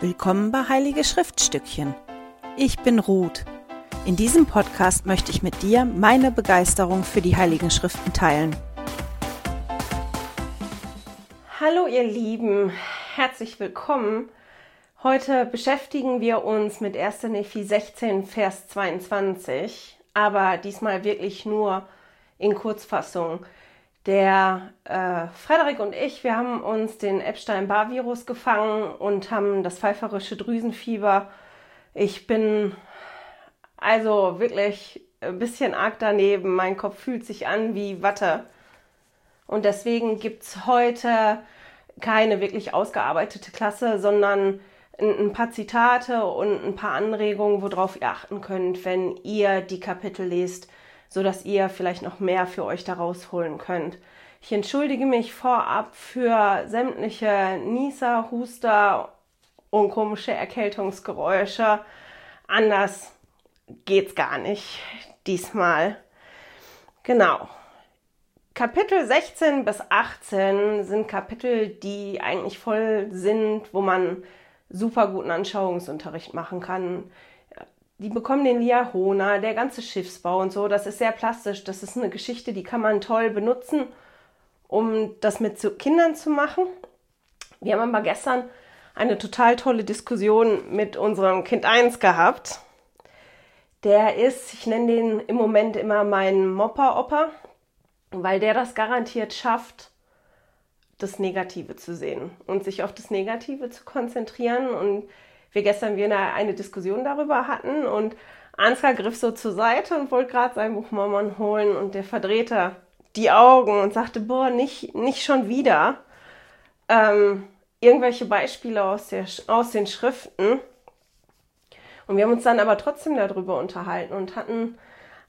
Willkommen bei Heilige Schriftstückchen. Ich bin Ruth. In diesem Podcast möchte ich mit dir meine Begeisterung für die Heiligen Schriften teilen. Hallo ihr Lieben, herzlich willkommen. Heute beschäftigen wir uns mit 1. Nephi 16, Vers 22, aber diesmal wirklich nur in Kurzfassung. Der äh, Frederik und ich, wir haben uns den Epstein-Barr-Virus gefangen und haben das pfeiferische Drüsenfieber. Ich bin also wirklich ein bisschen arg daneben. Mein Kopf fühlt sich an wie Watte. Und deswegen gibt es heute keine wirklich ausgearbeitete Klasse, sondern ein, paar Zitate und ein paar Anregungen, worauf ihr achten könnt, wenn ihr die Kapitel lest so dass ihr vielleicht noch mehr für euch da rausholen könnt. Ich entschuldige mich vorab für sämtliche Nieser, Huster und komische Erkältungsgeräusche. Anders geht's gar nicht diesmal. Genau. Kapitel 16 bis 18 sind Kapitel, die eigentlich voll sind, wo man super guten Anschauungsunterricht machen kann die bekommen den Liahona, der ganze Schiffsbau und so. Das ist sehr plastisch. Das ist eine Geschichte, die kann man toll benutzen, um das mit Kindern zu machen. Wir haben aber gestern eine total tolle Diskussion mit unserem Kind 1 gehabt. Der ist, ich nenne den im Moment immer meinen Mopper-Opper, weil der das garantiert schafft, das Negative zu sehen und sich auf das Negative zu konzentrieren und wir gestern wieder eine Diskussion darüber hatten und Ansgar griff so zur Seite und wollte gerade sein Buch Mormon holen und der verdrehte die Augen und sagte, boah, nicht, nicht schon wieder. Ähm, irgendwelche Beispiele aus, der, aus den Schriften. Und wir haben uns dann aber trotzdem darüber unterhalten und hatten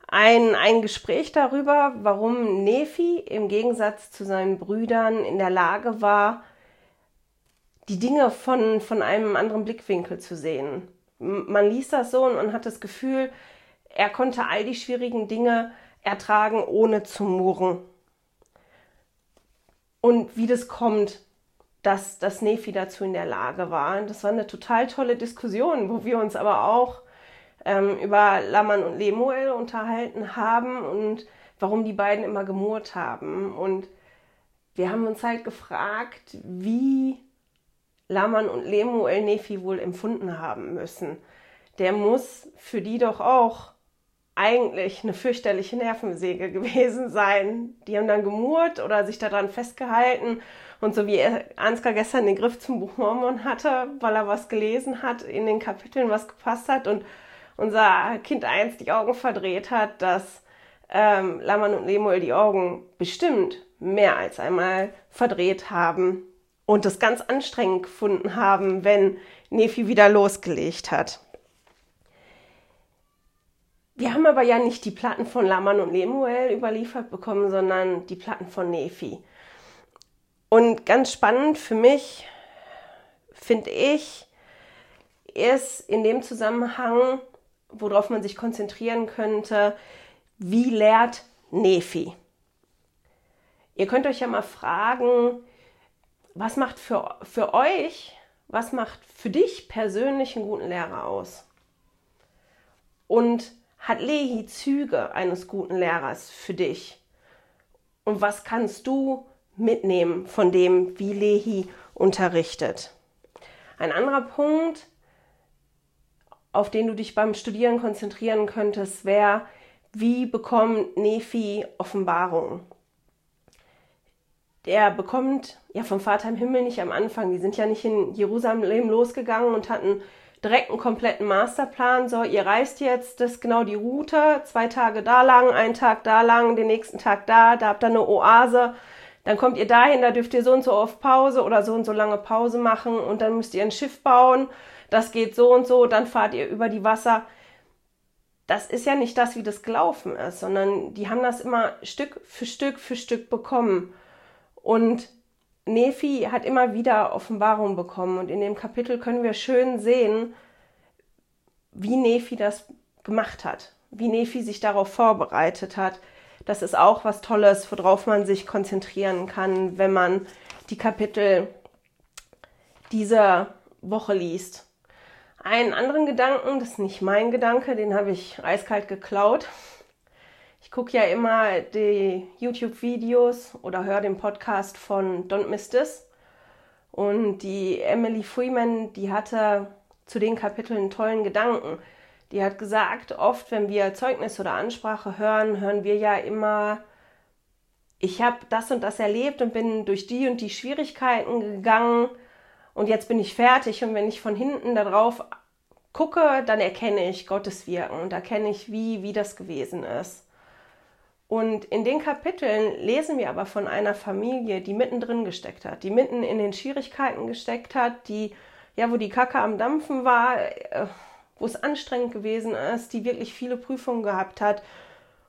ein, ein Gespräch darüber, warum Nephi im Gegensatz zu seinen Brüdern in der Lage war, die Dinge von, von einem anderen Blickwinkel zu sehen. Man liest das so und hat das Gefühl, er konnte all die schwierigen Dinge ertragen, ohne zu murren. Und wie das kommt, dass das Nephi dazu in der Lage war. Das war eine total tolle Diskussion, wo wir uns aber auch ähm, über Laman und Lemuel unterhalten haben und warum die beiden immer gemurrt haben. Und wir haben uns halt gefragt, wie Laman und Lemuel Nephi wohl empfunden haben müssen. Der muss für die doch auch eigentlich eine fürchterliche Nervensäge gewesen sein. Die haben dann gemurrt oder sich daran festgehalten. Und so wie Ansgar gestern den Griff zum Buch Mormon hatte, weil er was gelesen hat, in den Kapiteln was gepasst hat und unser Kind eins die Augen verdreht hat, dass ähm, Laman und Lemuel die Augen bestimmt mehr als einmal verdreht haben und das ganz anstrengend gefunden haben, wenn Nefi wieder losgelegt hat. Wir haben aber ja nicht die Platten von Laman und Lemuel überliefert bekommen, sondern die Platten von Nefi. Und ganz spannend für mich finde ich, ist in dem Zusammenhang, worauf man sich konzentrieren könnte, wie lehrt Nefi? Ihr könnt euch ja mal fragen, was macht für, für euch, was macht für dich persönlich einen guten Lehrer aus? Und hat Lehi Züge eines guten Lehrers für dich? Und was kannst du mitnehmen von dem, wie Lehi unterrichtet? Ein anderer Punkt, auf den du dich beim Studieren konzentrieren könntest, wäre, wie bekommt Nephi Offenbarung? Der bekommt ja vom Vater im Himmel nicht am Anfang. Die sind ja nicht in Jerusalem losgegangen und hatten direkt einen kompletten Masterplan. So, ihr reist jetzt, das ist genau die Route, zwei Tage da lang, einen Tag da lang, den nächsten Tag da, da habt ihr eine Oase. Dann kommt ihr dahin, da dürft ihr so und so oft Pause oder so und so lange Pause machen und dann müsst ihr ein Schiff bauen. Das geht so und so, dann fahrt ihr über die Wasser. Das ist ja nicht das, wie das gelaufen ist, sondern die haben das immer Stück für Stück für Stück bekommen. Und Nephi hat immer wieder Offenbarung bekommen und in dem Kapitel können wir schön sehen, wie Nephi das gemacht hat, wie Nephi sich darauf vorbereitet hat. Das ist auch was Tolles, worauf man sich konzentrieren kann, wenn man die Kapitel dieser Woche liest. Einen anderen Gedanken, das ist nicht mein Gedanke, den habe ich eiskalt geklaut. Ich gucke ja immer die YouTube-Videos oder höre den Podcast von Don't Miss This. Und die Emily Freeman, die hatte zu den Kapiteln einen tollen Gedanken. Die hat gesagt, oft, wenn wir Zeugnis oder Ansprache hören, hören wir ja immer, ich habe das und das erlebt und bin durch die und die Schwierigkeiten gegangen und jetzt bin ich fertig. Und wenn ich von hinten darauf gucke, dann erkenne ich Gottes Wirken und erkenne ich, wie, wie das gewesen ist. Und in den Kapiteln lesen wir aber von einer Familie, die mittendrin gesteckt hat, die mitten in den Schwierigkeiten gesteckt hat, die, ja, wo die Kacke am Dampfen war, äh, wo es anstrengend gewesen ist, die wirklich viele Prüfungen gehabt hat.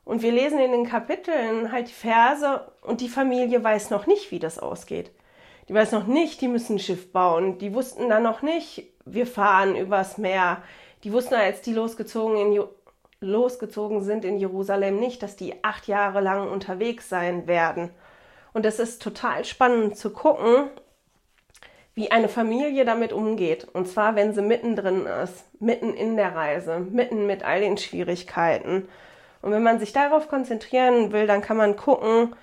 Und wir lesen in den Kapiteln halt die Verse und die Familie weiß noch nicht, wie das ausgeht. Die weiß noch nicht, die müssen ein Schiff bauen. Die wussten dann noch nicht, wir fahren übers Meer. Die wussten, als die losgezogen, in, losgezogen sind in Jerusalem, nicht, dass die acht Jahre lang unterwegs sein werden. Und es ist total spannend zu gucken, wie eine Familie damit umgeht. Und zwar, wenn sie mittendrin ist, mitten in der Reise, mitten mit all den Schwierigkeiten. Und wenn man sich darauf konzentrieren will, dann kann man gucken,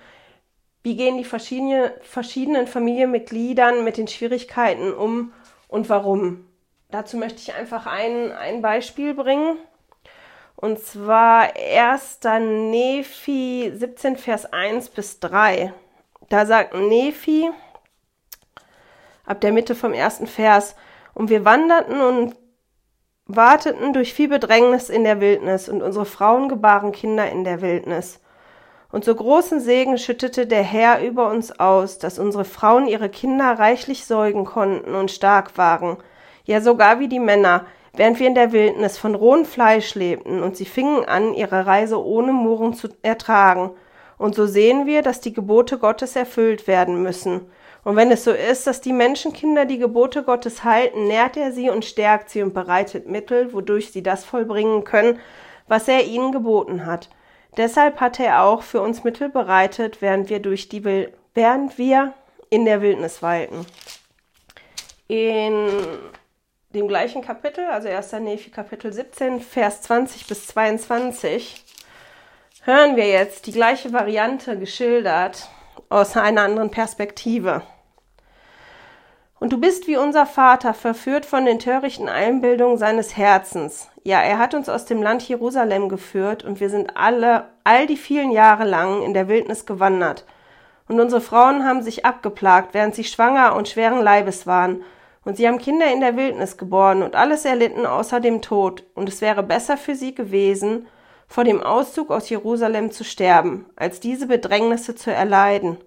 wie gehen die verschiedene, verschiedenen Familienmitgliedern mit den Schwierigkeiten um und warum. Dazu möchte ich einfach ein, ein Beispiel bringen. Und zwar 1. Nephi 17, Vers 1 bis 3. Da sagt Nephi, ab der Mitte vom ersten Vers. Und wir wanderten und warteten durch viel Bedrängnis in der Wildnis, und unsere Frauen gebaren Kinder in der Wildnis. Und so großen Segen schüttete der Herr über uns aus, dass unsere Frauen ihre Kinder reichlich säugen konnten und stark waren, ja sogar wie die Männer, während wir in der Wildnis von rohem Fleisch lebten, und sie fingen an, ihre Reise ohne Murren zu ertragen. Und so sehen wir, dass die Gebote Gottes erfüllt werden müssen. Und wenn es so ist, dass die Menschenkinder die Gebote Gottes halten, nährt er sie und stärkt sie und bereitet Mittel, wodurch sie das vollbringen können, was er ihnen geboten hat. Deshalb hat er auch für uns Mittel bereitet, während wir durch die Wil während wir in der Wildnis weilten. In dem gleichen Kapitel, also 1. Nephi Kapitel 17, Vers 20 bis 22, hören wir jetzt die gleiche Variante geschildert aus einer anderen Perspektive. Und du bist wie unser Vater, verführt von den törichten Einbildungen seines Herzens. Ja, er hat uns aus dem Land Jerusalem geführt und wir sind alle, all die vielen Jahre lang in der Wildnis gewandert. Und unsere Frauen haben sich abgeplagt, während sie schwanger und schweren Leibes waren. Und sie haben Kinder in der Wildnis geboren und alles erlitten außer dem Tod. Und es wäre besser für sie gewesen, vor dem Auszug aus Jerusalem zu sterben, als diese Bedrängnisse zu erleiden.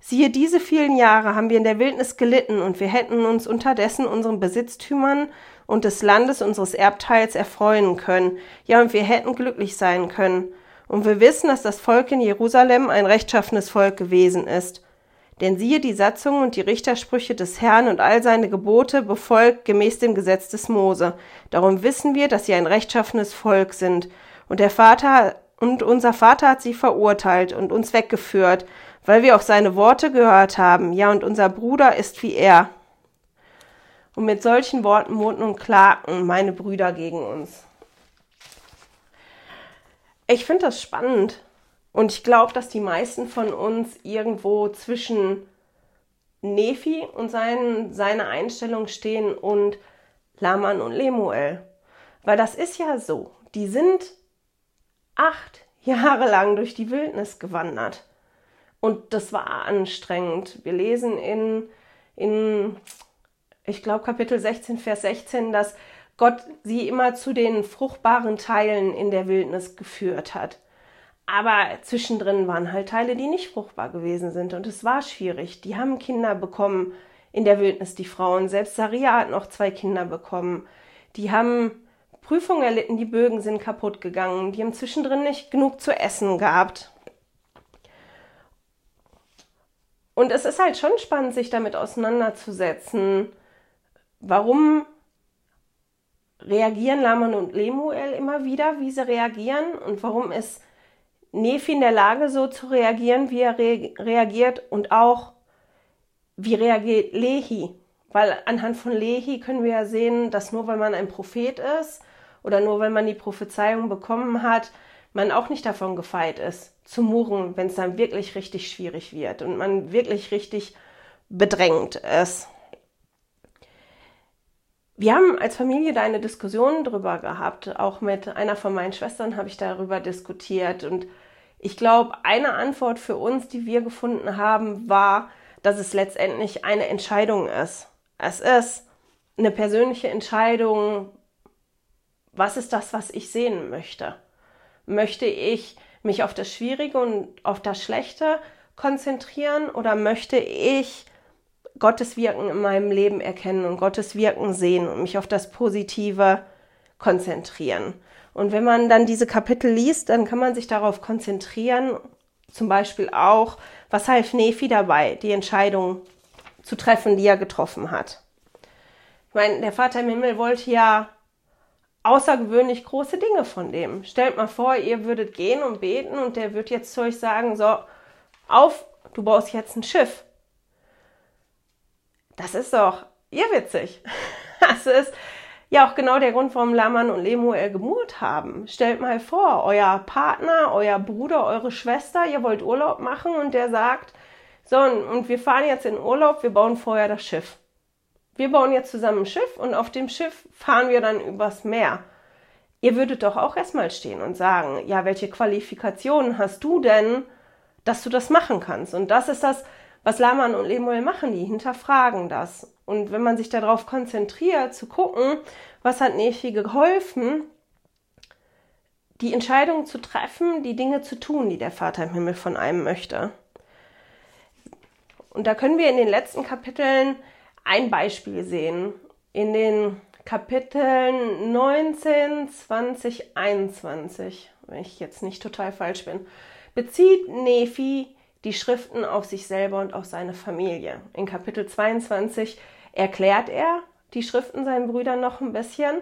Siehe, diese vielen Jahre haben wir in der Wildnis gelitten und wir hätten uns unterdessen unseren Besitztümern und des Landes unseres Erbteils erfreuen können. Ja, und wir hätten glücklich sein können. Und wir wissen, dass das Volk in Jerusalem ein rechtschaffenes Volk gewesen ist. Denn siehe die Satzungen und die Richtersprüche des Herrn und all seine Gebote befolgt gemäß dem Gesetz des Mose. Darum wissen wir, dass sie ein rechtschaffenes Volk sind. Und der Vater und unser Vater hat sie verurteilt und uns weggeführt weil wir auf seine Worte gehört haben. Ja, und unser Bruder ist wie er. Und mit solchen Worten murrten und klagten meine Brüder gegen uns. Ich finde das spannend und ich glaube, dass die meisten von uns irgendwo zwischen Nephi und sein, seiner Einstellung stehen und Laman und Lemuel. Weil das ist ja so. Die sind acht Jahre lang durch die Wildnis gewandert. Und das war anstrengend. Wir lesen in, in ich glaube, Kapitel 16, Vers 16, dass Gott sie immer zu den fruchtbaren Teilen in der Wildnis geführt hat. Aber zwischendrin waren halt Teile, die nicht fruchtbar gewesen sind. Und es war schwierig. Die haben Kinder bekommen in der Wildnis, die Frauen. Selbst Saria hat noch zwei Kinder bekommen. Die haben Prüfungen erlitten, die Bögen sind kaputt gegangen. Die haben zwischendrin nicht genug zu essen gehabt. Und es ist halt schon spannend, sich damit auseinanderzusetzen. Warum reagieren Laman und Lemuel immer wieder, wie sie reagieren und warum ist Nephi in der Lage, so zu reagieren, wie er re reagiert und auch wie reagiert Lehi, Weil anhand von Lehi können wir ja sehen, dass nur weil man ein Prophet ist oder nur weil man die Prophezeiung bekommen hat, man auch nicht davon gefeit ist, zu murren, wenn es dann wirklich richtig schwierig wird und man wirklich richtig bedrängt ist. Wir haben als Familie da eine Diskussion drüber gehabt. Auch mit einer von meinen Schwestern habe ich darüber diskutiert. Und ich glaube, eine Antwort für uns, die wir gefunden haben, war, dass es letztendlich eine Entscheidung ist. Es ist eine persönliche Entscheidung, was ist das, was ich sehen möchte? Möchte ich mich auf das Schwierige und auf das Schlechte konzentrieren oder möchte ich Gottes Wirken in meinem Leben erkennen und Gottes Wirken sehen und mich auf das Positive konzentrieren? Und wenn man dann diese Kapitel liest, dann kann man sich darauf konzentrieren, zum Beispiel auch, was half Nephi dabei, die Entscheidung zu treffen, die er getroffen hat. Ich meine, der Vater im Himmel wollte ja außergewöhnlich große Dinge von dem. Stellt mal vor, ihr würdet gehen und beten und der wird jetzt zu euch sagen, so, auf, du baust jetzt ein Schiff. Das ist doch irrwitzig. Das ist ja auch genau der Grund, warum Laman und Lemuel gemurt haben. Stellt mal vor, euer Partner, euer Bruder, eure Schwester, ihr wollt Urlaub machen und der sagt, so, und wir fahren jetzt in Urlaub, wir bauen vorher das Schiff wir bauen jetzt zusammen ein Schiff und auf dem Schiff fahren wir dann übers Meer. Ihr würdet doch auch erstmal stehen und sagen, ja, welche Qualifikationen hast du denn, dass du das machen kannst? Und das ist das, was Laman und Lemuel machen, die hinterfragen das. Und wenn man sich darauf konzentriert, zu gucken, was hat Nephi geholfen, die Entscheidung zu treffen, die Dinge zu tun, die der Vater im Himmel von einem möchte. Und da können wir in den letzten Kapiteln ein Beispiel sehen. In den Kapiteln 19, 20, 21, wenn ich jetzt nicht total falsch bin, bezieht Nephi die Schriften auf sich selber und auf seine Familie. In Kapitel 22 erklärt er die Schriften seinen Brüdern noch ein bisschen.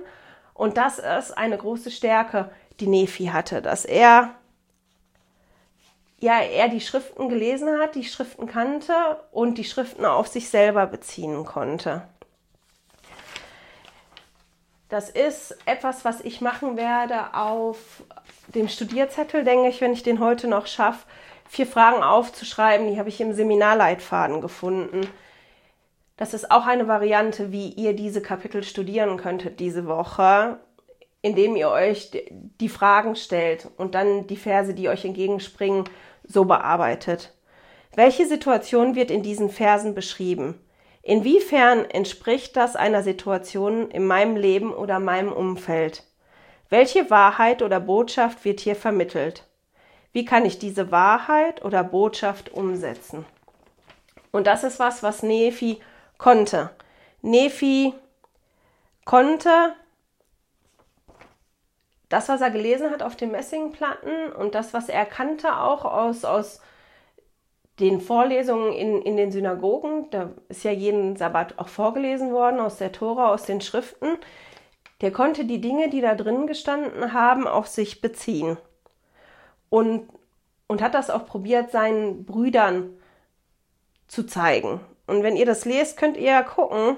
Und das ist eine große Stärke, die Nephi hatte, dass er ja, er die Schriften gelesen hat, die Schriften kannte und die Schriften auf sich selber beziehen konnte. Das ist etwas, was ich machen werde auf dem Studierzettel, denke ich, wenn ich den heute noch schaffe, vier Fragen aufzuschreiben. Die habe ich im Seminarleitfaden gefunden. Das ist auch eine Variante, wie ihr diese Kapitel studieren könntet diese Woche, indem ihr euch die Fragen stellt und dann die Verse, die euch entgegenspringen, so bearbeitet. Welche Situation wird in diesen Versen beschrieben? Inwiefern entspricht das einer Situation in meinem Leben oder meinem Umfeld? Welche Wahrheit oder Botschaft wird hier vermittelt? Wie kann ich diese Wahrheit oder Botschaft umsetzen? Und das ist was, was Nephi konnte. Nephi konnte das, was er gelesen hat auf den Messingplatten und das, was er kannte auch aus, aus den Vorlesungen in, in den Synagogen, da ist ja jeden Sabbat auch vorgelesen worden aus der Tora, aus den Schriften, der konnte die Dinge, die da drin gestanden haben, auf sich beziehen. Und, und hat das auch probiert, seinen Brüdern zu zeigen. Und wenn ihr das lest, könnt ihr ja gucken,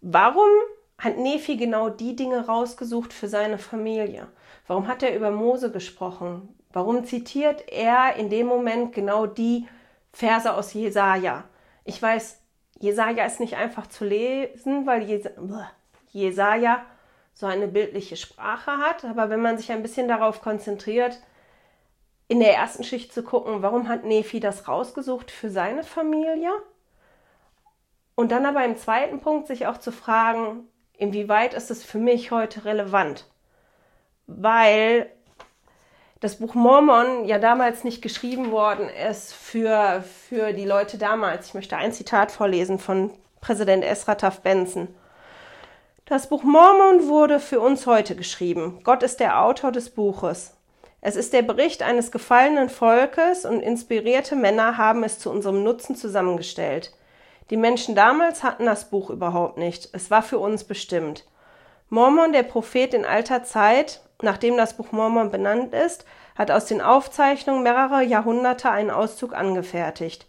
warum hat Nephi genau die Dinge rausgesucht für seine Familie? Warum hat er über Mose gesprochen? Warum zitiert er in dem Moment genau die Verse aus Jesaja? Ich weiß, Jesaja ist nicht einfach zu lesen, weil Jesaja so eine bildliche Sprache hat, aber wenn man sich ein bisschen darauf konzentriert, in der ersten Schicht zu gucken, warum hat Nephi das rausgesucht für seine Familie? Und dann aber im zweiten Punkt sich auch zu fragen, inwieweit ist es für mich heute relevant? Weil das Buch Mormon ja damals nicht geschrieben worden ist für, für die Leute damals. Ich möchte ein Zitat vorlesen von Präsident Ezra Taft Benson. Das Buch Mormon wurde für uns heute geschrieben. Gott ist der Autor des Buches. Es ist der Bericht eines gefallenen Volkes und inspirierte Männer haben es zu unserem Nutzen zusammengestellt. Die Menschen damals hatten das Buch überhaupt nicht. Es war für uns bestimmt. Mormon, der Prophet in alter Zeit, nachdem das Buch Mormon benannt ist, hat aus den Aufzeichnungen mehrerer Jahrhunderte einen Auszug angefertigt.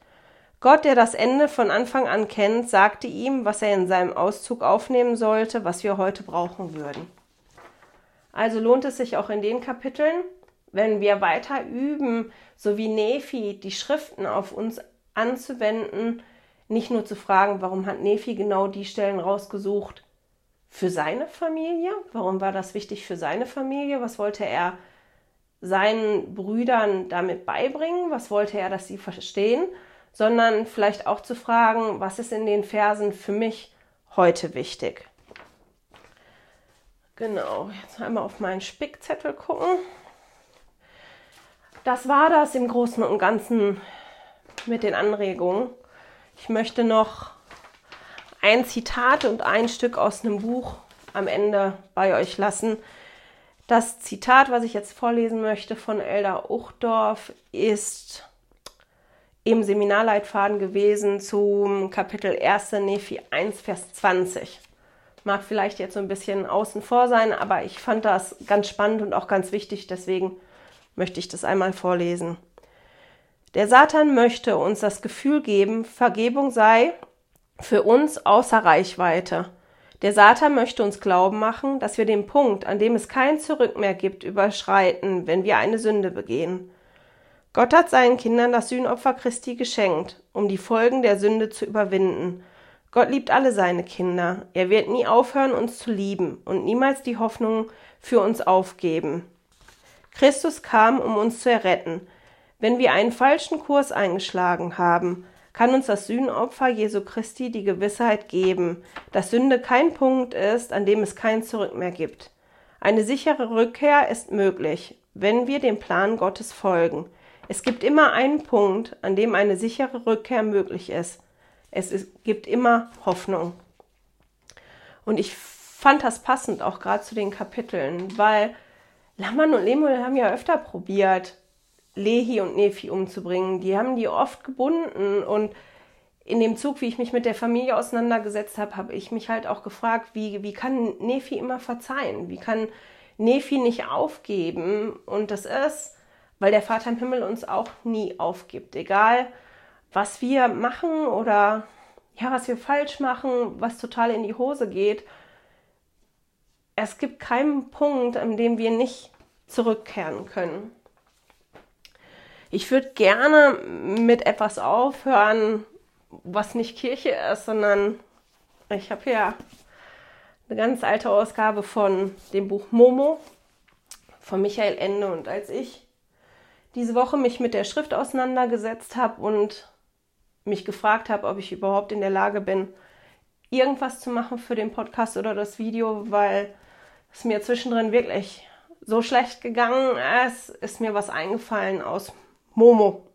Gott, der das Ende von Anfang an kennt, sagte ihm, was er in seinem Auszug aufnehmen sollte, was wir heute brauchen würden. Also lohnt es sich auch in den Kapiteln, wenn wir weiter üben, so wie Nephi, die Schriften auf uns anzuwenden, nicht nur zu fragen, warum hat Nephi genau die Stellen rausgesucht für seine Familie, warum war das wichtig für seine Familie, was wollte er seinen Brüdern damit beibringen, was wollte er, dass sie verstehen, sondern vielleicht auch zu fragen, was ist in den Versen für mich heute wichtig. Genau, jetzt einmal auf meinen Spickzettel gucken. Das war das im Großen und Ganzen mit den Anregungen. Ich möchte noch ein Zitat und ein Stück aus einem Buch am Ende bei euch lassen. Das Zitat, was ich jetzt vorlesen möchte von Elda Uchdorf, ist im Seminarleitfaden gewesen zum Kapitel 1. Nephi 1, Vers 20. Mag vielleicht jetzt so ein bisschen außen vor sein, aber ich fand das ganz spannend und auch ganz wichtig, deswegen möchte ich das einmal vorlesen. Der Satan möchte uns das Gefühl geben, Vergebung sei für uns außer Reichweite. Der Satan möchte uns glauben machen, dass wir den Punkt, an dem es kein Zurück mehr gibt, überschreiten, wenn wir eine Sünde begehen. Gott hat seinen Kindern das Sühnopfer Christi geschenkt, um die Folgen der Sünde zu überwinden. Gott liebt alle seine Kinder. Er wird nie aufhören, uns zu lieben und niemals die Hoffnung für uns aufgeben. Christus kam, um uns zu erretten. Wenn wir einen falschen Kurs eingeschlagen haben, kann uns das Sühnopfer Jesu Christi die Gewissheit geben, dass Sünde kein Punkt ist, an dem es kein Zurück mehr gibt. Eine sichere Rückkehr ist möglich, wenn wir dem Plan Gottes folgen. Es gibt immer einen Punkt, an dem eine sichere Rückkehr möglich ist. Es gibt immer Hoffnung. Und ich fand das passend auch gerade zu den Kapiteln, weil Laman und Lemuel haben ja öfter probiert, Lehi und Nephi umzubringen. Die haben die oft gebunden und in dem Zug, wie ich mich mit der Familie auseinandergesetzt habe, habe ich mich halt auch gefragt, wie, wie kann Nephi immer verzeihen? Wie kann Nephi nicht aufgeben? Und das ist, weil der Vater im Himmel uns auch nie aufgibt. Egal, was wir machen oder ja, was wir falsch machen, was total in die Hose geht. Es gibt keinen Punkt, an dem wir nicht zurückkehren können. Ich würde gerne mit etwas aufhören, was nicht Kirche ist, sondern ich habe hier eine ganz alte Ausgabe von dem Buch Momo von Michael Ende. Und als ich diese Woche mich mit der Schrift auseinandergesetzt habe und mich gefragt habe, ob ich überhaupt in der Lage bin, irgendwas zu machen für den Podcast oder das Video, weil es mir zwischendrin wirklich so schlecht gegangen ist, ist mir was eingefallen aus Momo.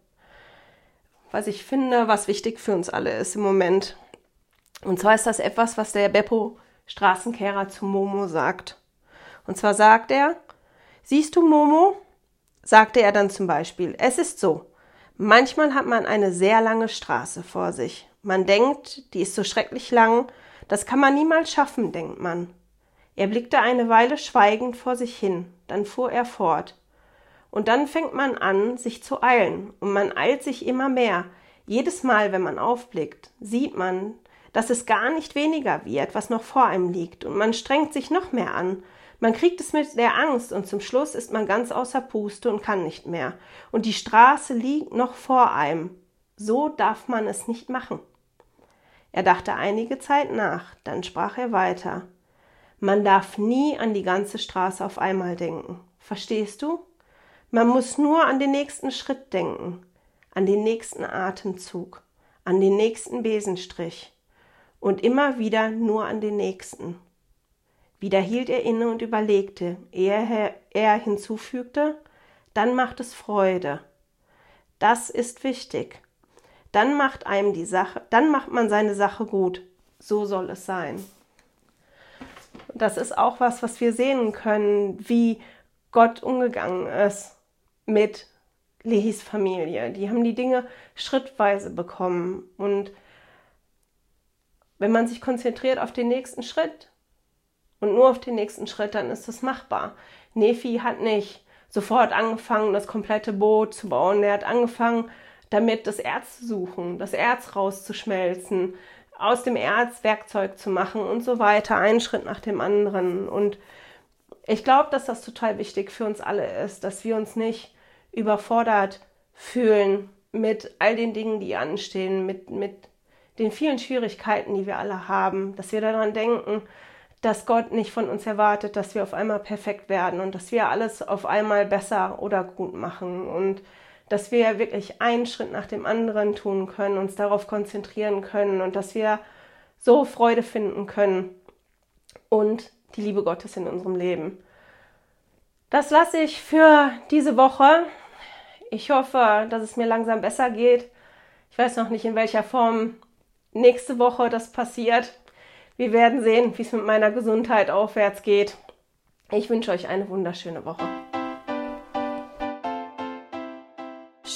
Was ich finde, was wichtig für uns alle ist im Moment. Und zwar ist das etwas, was der Beppo Straßenkehrer zu Momo sagt. Und zwar sagt er, siehst du Momo, sagte er dann zum Beispiel, es ist so, manchmal hat man eine sehr lange Straße vor sich. Man denkt, die ist so schrecklich lang, das kann man niemals schaffen, denkt man. Er blickte eine Weile schweigend vor sich hin, dann fuhr er fort. Und dann fängt man an, sich zu eilen, und man eilt sich immer mehr. Jedes Mal, wenn man aufblickt, sieht man, dass es gar nicht weniger wird, was noch vor einem liegt, und man strengt sich noch mehr an, man kriegt es mit der Angst und zum Schluss ist man ganz außer Puste und kann nicht mehr. Und die Straße liegt noch vor einem. So darf man es nicht machen. Er dachte einige Zeit nach, dann sprach er weiter. Man darf nie an die ganze Straße auf einmal denken. Verstehst du? Man muss nur an den nächsten Schritt denken, an den nächsten Atemzug, an den nächsten Besenstrich und immer wieder nur an den nächsten. Wieder hielt er inne und überlegte, ehe er hinzufügte, dann macht es Freude. Das ist wichtig. Dann macht einem die Sache, dann macht man seine Sache gut. So soll es sein. Das ist auch was, was wir sehen können, wie Gott umgegangen ist mit Lehis Familie. Die haben die Dinge schrittweise bekommen. Und wenn man sich konzentriert auf den nächsten Schritt, und nur auf den nächsten Schritt, dann ist es machbar. Nefi hat nicht sofort angefangen, das komplette Boot zu bauen. Er hat angefangen, damit das Erz zu suchen, das Erz rauszuschmelzen, aus dem Erz Werkzeug zu machen und so weiter, einen Schritt nach dem anderen. Und ich glaube, dass das total wichtig für uns alle ist, dass wir uns nicht überfordert fühlen mit all den Dingen, die anstehen, mit, mit den vielen Schwierigkeiten, die wir alle haben, dass wir daran denken, dass Gott nicht von uns erwartet, dass wir auf einmal perfekt werden und dass wir alles auf einmal besser oder gut machen und dass wir wirklich einen Schritt nach dem anderen tun können, uns darauf konzentrieren können und dass wir so Freude finden können und die Liebe Gottes in unserem Leben. Das lasse ich für diese Woche. Ich hoffe, dass es mir langsam besser geht. Ich weiß noch nicht, in welcher Form nächste Woche das passiert. Wir werden sehen, wie es mit meiner Gesundheit aufwärts geht. Ich wünsche euch eine wunderschöne Woche.